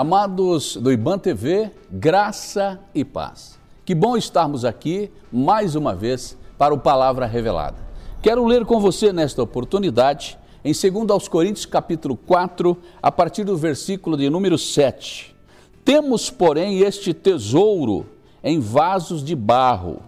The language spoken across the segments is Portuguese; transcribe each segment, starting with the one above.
Amados do IBAN TV, graça e paz. Que bom estarmos aqui mais uma vez para o Palavra Revelada. Quero ler com você nesta oportunidade em 2 aos Coríntios capítulo 4, a partir do versículo de número 7. Temos, porém, este tesouro em vasos de barro,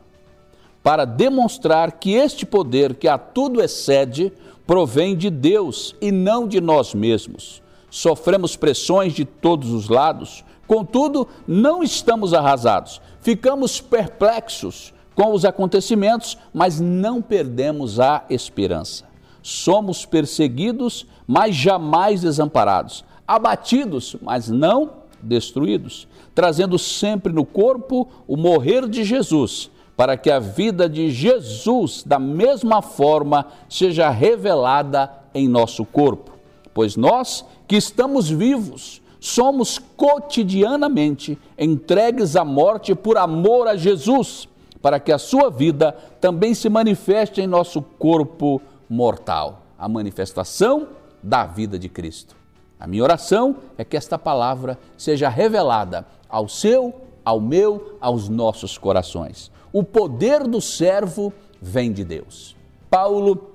para demonstrar que este poder que a tudo excede provém de Deus e não de nós mesmos sofremos pressões de todos os lados, contudo, não estamos arrasados. Ficamos perplexos com os acontecimentos, mas não perdemos a esperança. Somos perseguidos, mas jamais desamparados, abatidos, mas não destruídos, trazendo sempre no corpo o morrer de Jesus, para que a vida de Jesus, da mesma forma, seja revelada em nosso corpo. Pois nós que estamos vivos, somos cotidianamente entregues à morte por amor a Jesus, para que a sua vida também se manifeste em nosso corpo mortal a manifestação da vida de Cristo. A minha oração é que esta palavra seja revelada ao seu, ao meu, aos nossos corações. O poder do servo vem de Deus. Paulo,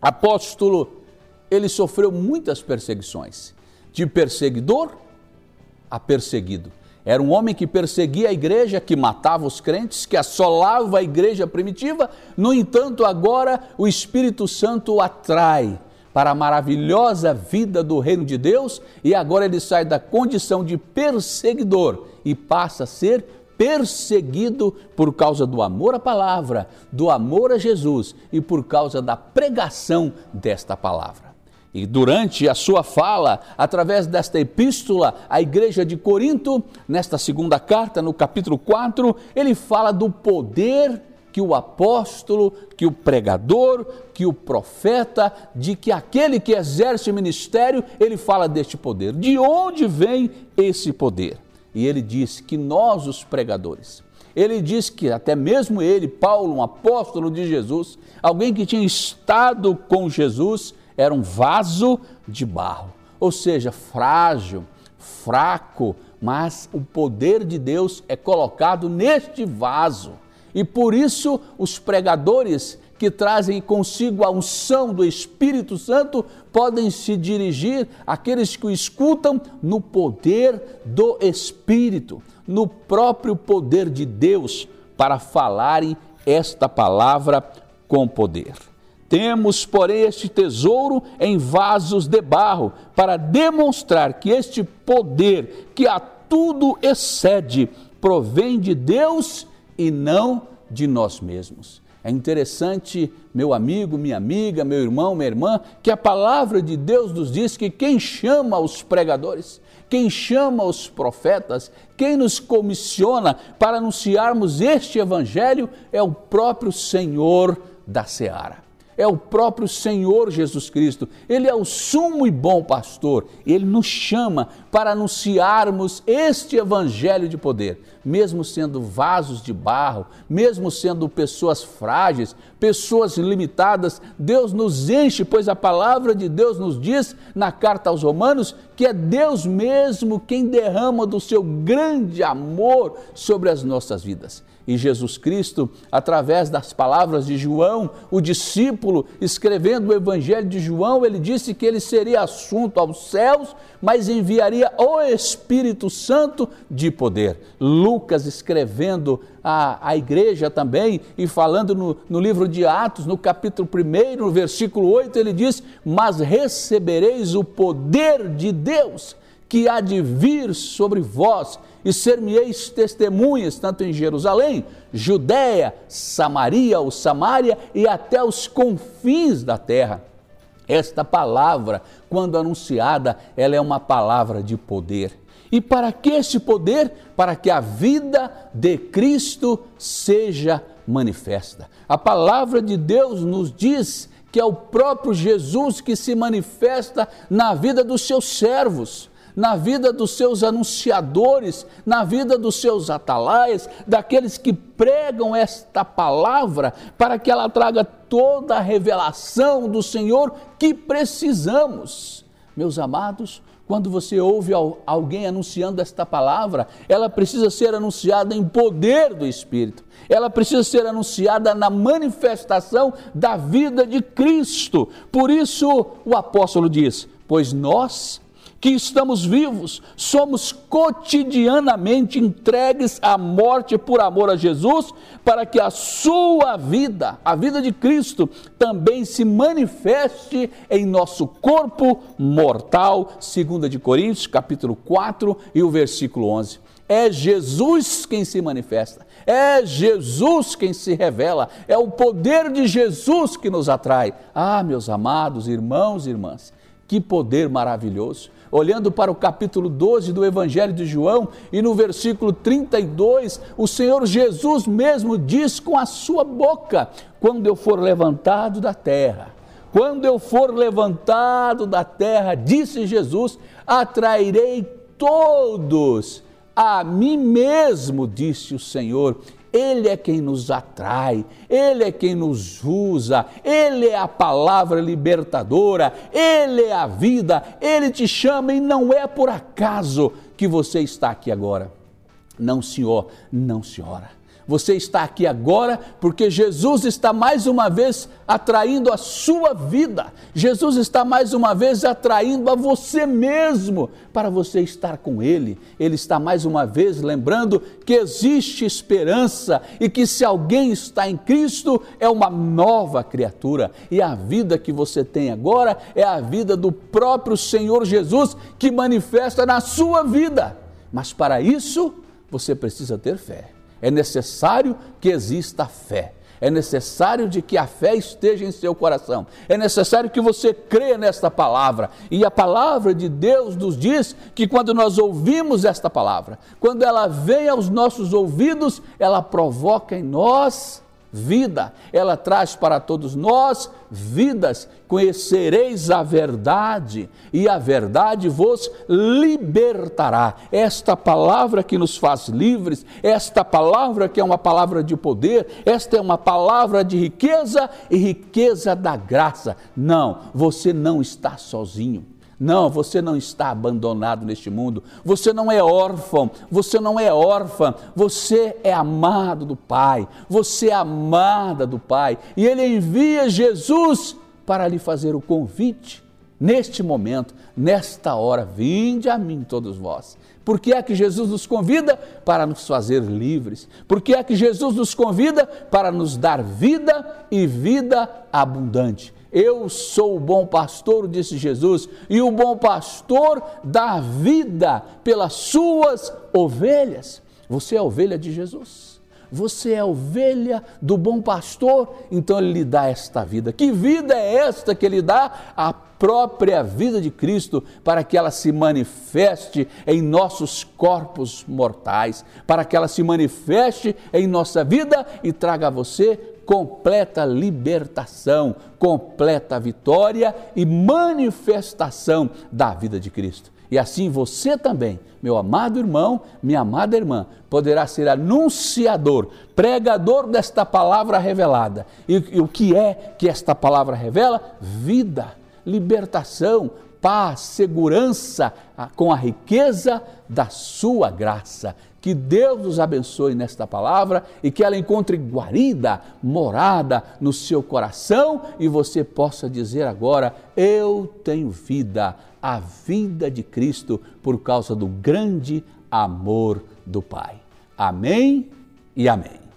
apóstolo, ele sofreu muitas perseguições, de perseguidor a perseguido. Era um homem que perseguia a igreja, que matava os crentes, que assolava a igreja primitiva. No entanto, agora o Espírito Santo o atrai para a maravilhosa vida do reino de Deus e agora ele sai da condição de perseguidor e passa a ser perseguido por causa do amor à palavra, do amor a Jesus e por causa da pregação desta palavra. E durante a sua fala, através desta epístola à igreja de Corinto, nesta segunda carta, no capítulo 4, ele fala do poder que o apóstolo, que o pregador, que o profeta, de que aquele que exerce o ministério, ele fala deste poder. De onde vem esse poder? E ele diz que nós, os pregadores, ele diz que até mesmo ele, Paulo, um apóstolo de Jesus, alguém que tinha estado com Jesus, era um vaso de barro, ou seja, frágil, fraco, mas o poder de Deus é colocado neste vaso. E por isso os pregadores que trazem consigo a unção do Espírito Santo podem se dirigir àqueles que o escutam no poder do Espírito, no próprio poder de Deus, para falarem esta palavra com poder. Temos, porém, este tesouro em vasos de barro, para demonstrar que este poder, que a tudo excede, provém de Deus e não de nós mesmos. É interessante, meu amigo, minha amiga, meu irmão, minha irmã, que a palavra de Deus nos diz que quem chama os pregadores, quem chama os profetas, quem nos comissiona para anunciarmos este evangelho é o próprio Senhor da seara é o próprio Senhor Jesus Cristo. Ele é o sumo e bom pastor. Ele nos chama para anunciarmos este evangelho de poder, mesmo sendo vasos de barro, mesmo sendo pessoas frágeis, pessoas limitadas. Deus nos enche, pois a palavra de Deus nos diz na carta aos Romanos que é Deus mesmo quem derrama do seu grande amor sobre as nossas vidas. E Jesus Cristo, através das palavras de João, o discípulo, escrevendo o Evangelho de João, ele disse que ele seria assunto aos céus, mas enviaria o Espírito Santo de poder. Lucas, escrevendo a, a igreja também e falando no, no livro de Atos, no capítulo 1, no versículo 8, ele diz: Mas recebereis o poder de Deus que há de vir sobre vós e ser-me-eis testemunhas, tanto em Jerusalém, Judéia, Samaria ou Samária e até os confins da terra. Esta palavra, quando anunciada, ela é uma palavra de poder. E para que esse poder? Para que a vida de Cristo seja manifesta. A palavra de Deus nos diz que é o próprio Jesus que se manifesta na vida dos seus servos na vida dos seus anunciadores, na vida dos seus atalaias, daqueles que pregam esta palavra, para que ela traga toda a revelação do Senhor que precisamos. Meus amados, quando você ouve alguém anunciando esta palavra, ela precisa ser anunciada em poder do Espírito. Ela precisa ser anunciada na manifestação da vida de Cristo. Por isso o apóstolo diz: Pois nós que estamos vivos, somos cotidianamente entregues à morte por amor a Jesus, para que a sua vida, a vida de Cristo, também se manifeste em nosso corpo mortal, 2 de Coríntios, capítulo 4 e o versículo 11. É Jesus quem se manifesta, é Jesus quem se revela, é o poder de Jesus que nos atrai. Ah, meus amados irmãos e irmãs, que poder maravilhoso! Olhando para o capítulo 12 do Evangelho de João e no versículo 32, o Senhor Jesus mesmo diz com a sua boca: Quando eu for levantado da terra, quando eu for levantado da terra, disse Jesus, atrairei todos a mim mesmo, disse o Senhor, ele é quem nos atrai, Ele é quem nos usa, Ele é a palavra libertadora, Ele é a vida, Ele te chama e não é por acaso que você está aqui agora. Não, senhor, não, senhora. Você está aqui agora porque Jesus está mais uma vez atraindo a sua vida. Jesus está mais uma vez atraindo a você mesmo para você estar com Ele. Ele está mais uma vez lembrando que existe esperança e que se alguém está em Cristo é uma nova criatura. E a vida que você tem agora é a vida do próprio Senhor Jesus que manifesta na sua vida. Mas para isso você precisa ter fé é necessário que exista fé. É necessário de que a fé esteja em seu coração. É necessário que você creia nesta palavra. E a palavra de Deus nos diz que quando nós ouvimos esta palavra, quando ela vem aos nossos ouvidos, ela provoca em nós vida, ela traz para todos nós vidas. Conhecereis a verdade e a verdade vos libertará. Esta palavra que nos faz livres, esta palavra que é uma palavra de poder, esta é uma palavra de riqueza e riqueza da graça. Não, você não está sozinho. Não, você não está abandonado neste mundo. Você não é órfão, você não é órfã, você é amado do Pai, você é amada do Pai. E Ele envia Jesus para lhe fazer o convite neste momento, nesta hora. Vinde a mim, todos vós. Por que é que Jesus nos convida? Para nos fazer livres. Por que é que Jesus nos convida? Para nos dar vida e vida abundante. Eu sou o bom pastor, disse Jesus, e o bom pastor dá vida pelas suas ovelhas. Você é ovelha de Jesus. Você é ovelha do bom pastor, então ele lhe dá esta vida. Que vida é esta que ele dá? A própria vida de Cristo, para que ela se manifeste em nossos corpos mortais, para que ela se manifeste em nossa vida e traga a você completa libertação, completa vitória e manifestação da vida de Cristo. E assim você também, meu amado irmão, minha amada irmã, poderá ser anunciador, pregador desta palavra revelada. E, e o que é que esta palavra revela? Vida, libertação, paz, segurança com a riqueza da sua graça. Que Deus nos abençoe nesta palavra e que ela encontre guarida, morada no seu coração e você possa dizer agora: Eu tenho vida, a vida de Cristo, por causa do grande amor do Pai. Amém e amém.